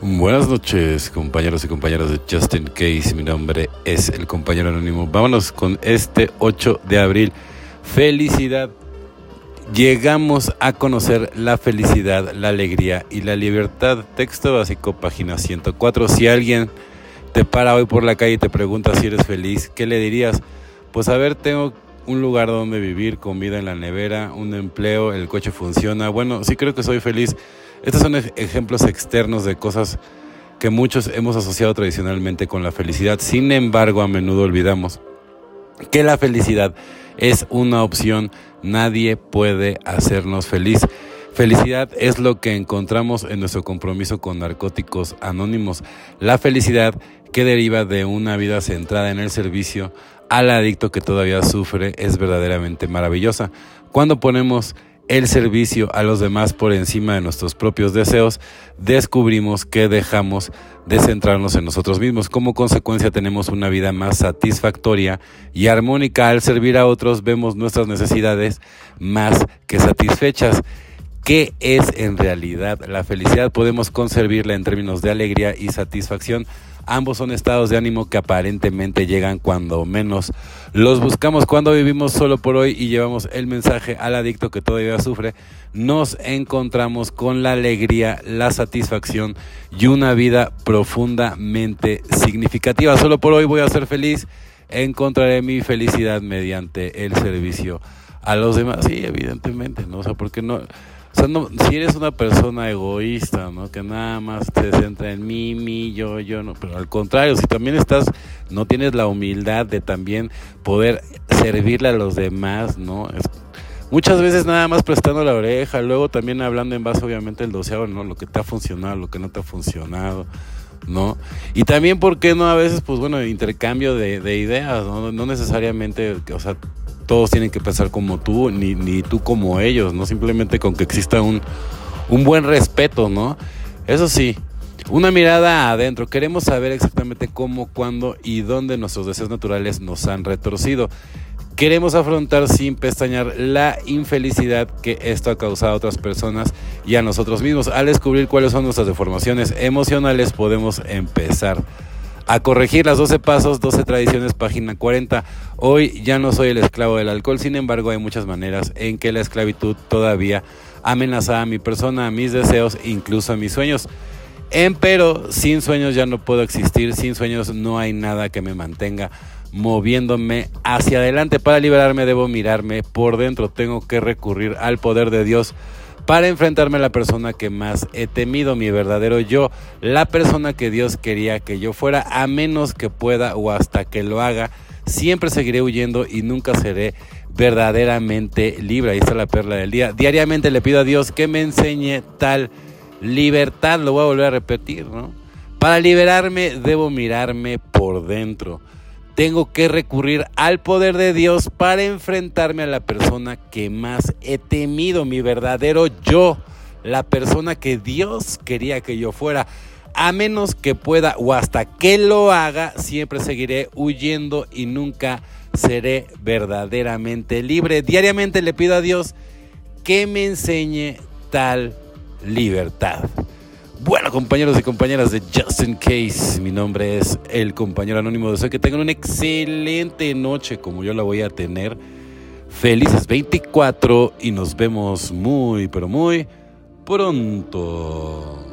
Buenas noches, compañeros y compañeras de Justin Case. Mi nombre es el compañero anónimo. Vámonos con este 8 de abril. Felicidad. Llegamos a conocer la felicidad, la alegría y la libertad. Texto básico, página 104. Si alguien te para hoy por la calle y te pregunta si eres feliz, ¿qué le dirías? Pues a ver, tengo un lugar donde vivir, comida en la nevera, un empleo, el coche funciona. Bueno, sí creo que soy feliz estos son ejemplos externos de cosas que muchos hemos asociado tradicionalmente con la felicidad. Sin embargo, a menudo olvidamos que la felicidad es una opción. Nadie puede hacernos feliz. Felicidad es lo que encontramos en nuestro compromiso con narcóticos anónimos. La felicidad que deriva de una vida centrada en el servicio al adicto que todavía sufre es verdaderamente maravillosa. Cuando ponemos el servicio a los demás por encima de nuestros propios deseos, descubrimos que dejamos de centrarnos en nosotros mismos. Como consecuencia tenemos una vida más satisfactoria y armónica. Al servir a otros vemos nuestras necesidades más que satisfechas. ¿Qué es en realidad la felicidad? Podemos concebirla en términos de alegría y satisfacción Ambos son estados de ánimo que aparentemente llegan cuando menos los buscamos. Cuando vivimos solo por hoy y llevamos el mensaje al adicto que todavía sufre, nos encontramos con la alegría, la satisfacción y una vida profundamente significativa. Solo por hoy voy a ser feliz. Encontraré mi felicidad mediante el servicio a los demás. Sí, evidentemente, ¿no? O sea, porque no si eres una persona egoísta, ¿no? Que nada más te centra en mí, mí, yo, yo, no. Pero al contrario, si también estás, no tienes la humildad de también poder servirle a los demás, ¿no? muchas veces nada más prestando la oreja, luego también hablando en base, obviamente, el doceavo, ¿no? Lo que te ha funcionado, lo que no te ha funcionado. ¿no? Y también, ¿por qué no? A veces, pues bueno, intercambio de, de ideas, ¿no? No necesariamente, o sea, todos tienen que pensar como tú, ni, ni tú como ellos, ¿no? Simplemente con que exista un, un buen respeto, ¿no? Eso sí, una mirada adentro. Queremos saber exactamente cómo, cuándo y dónde nuestros deseos naturales nos han retorcido. Queremos afrontar sin pestañear la infelicidad que esto ha causado a otras personas y a nosotros mismos. Al descubrir cuáles son nuestras deformaciones emocionales, podemos empezar a corregir las 12 pasos, 12 tradiciones, página 40. Hoy ya no soy el esclavo del alcohol, sin embargo hay muchas maneras en que la esclavitud todavía amenaza a mi persona, a mis deseos, incluso a mis sueños. Empero, sin sueños ya no puedo existir, sin sueños no hay nada que me mantenga moviéndome hacia adelante. Para liberarme debo mirarme por dentro, tengo que recurrir al poder de Dios para enfrentarme a la persona que más he temido, mi verdadero yo, la persona que Dios quería que yo fuera, a menos que pueda o hasta que lo haga, siempre seguiré huyendo y nunca seré verdaderamente libre. Ahí está la perla del día. Diariamente le pido a Dios que me enseñe tal libertad, lo voy a volver a repetir, ¿no? Para liberarme debo mirarme por dentro tengo que recurrir al poder de Dios para enfrentarme a la persona que más he temido, mi verdadero yo, la persona que Dios quería que yo fuera. A menos que pueda o hasta que lo haga, siempre seguiré huyendo y nunca seré verdaderamente libre. Diariamente le pido a Dios que me enseñe tal libertad. Bueno, compañeros y compañeras de Justin Case, mi nombre es el compañero anónimo. Deseo que tengan una excelente noche como yo la voy a tener. Felices 24 y nos vemos muy, pero muy pronto.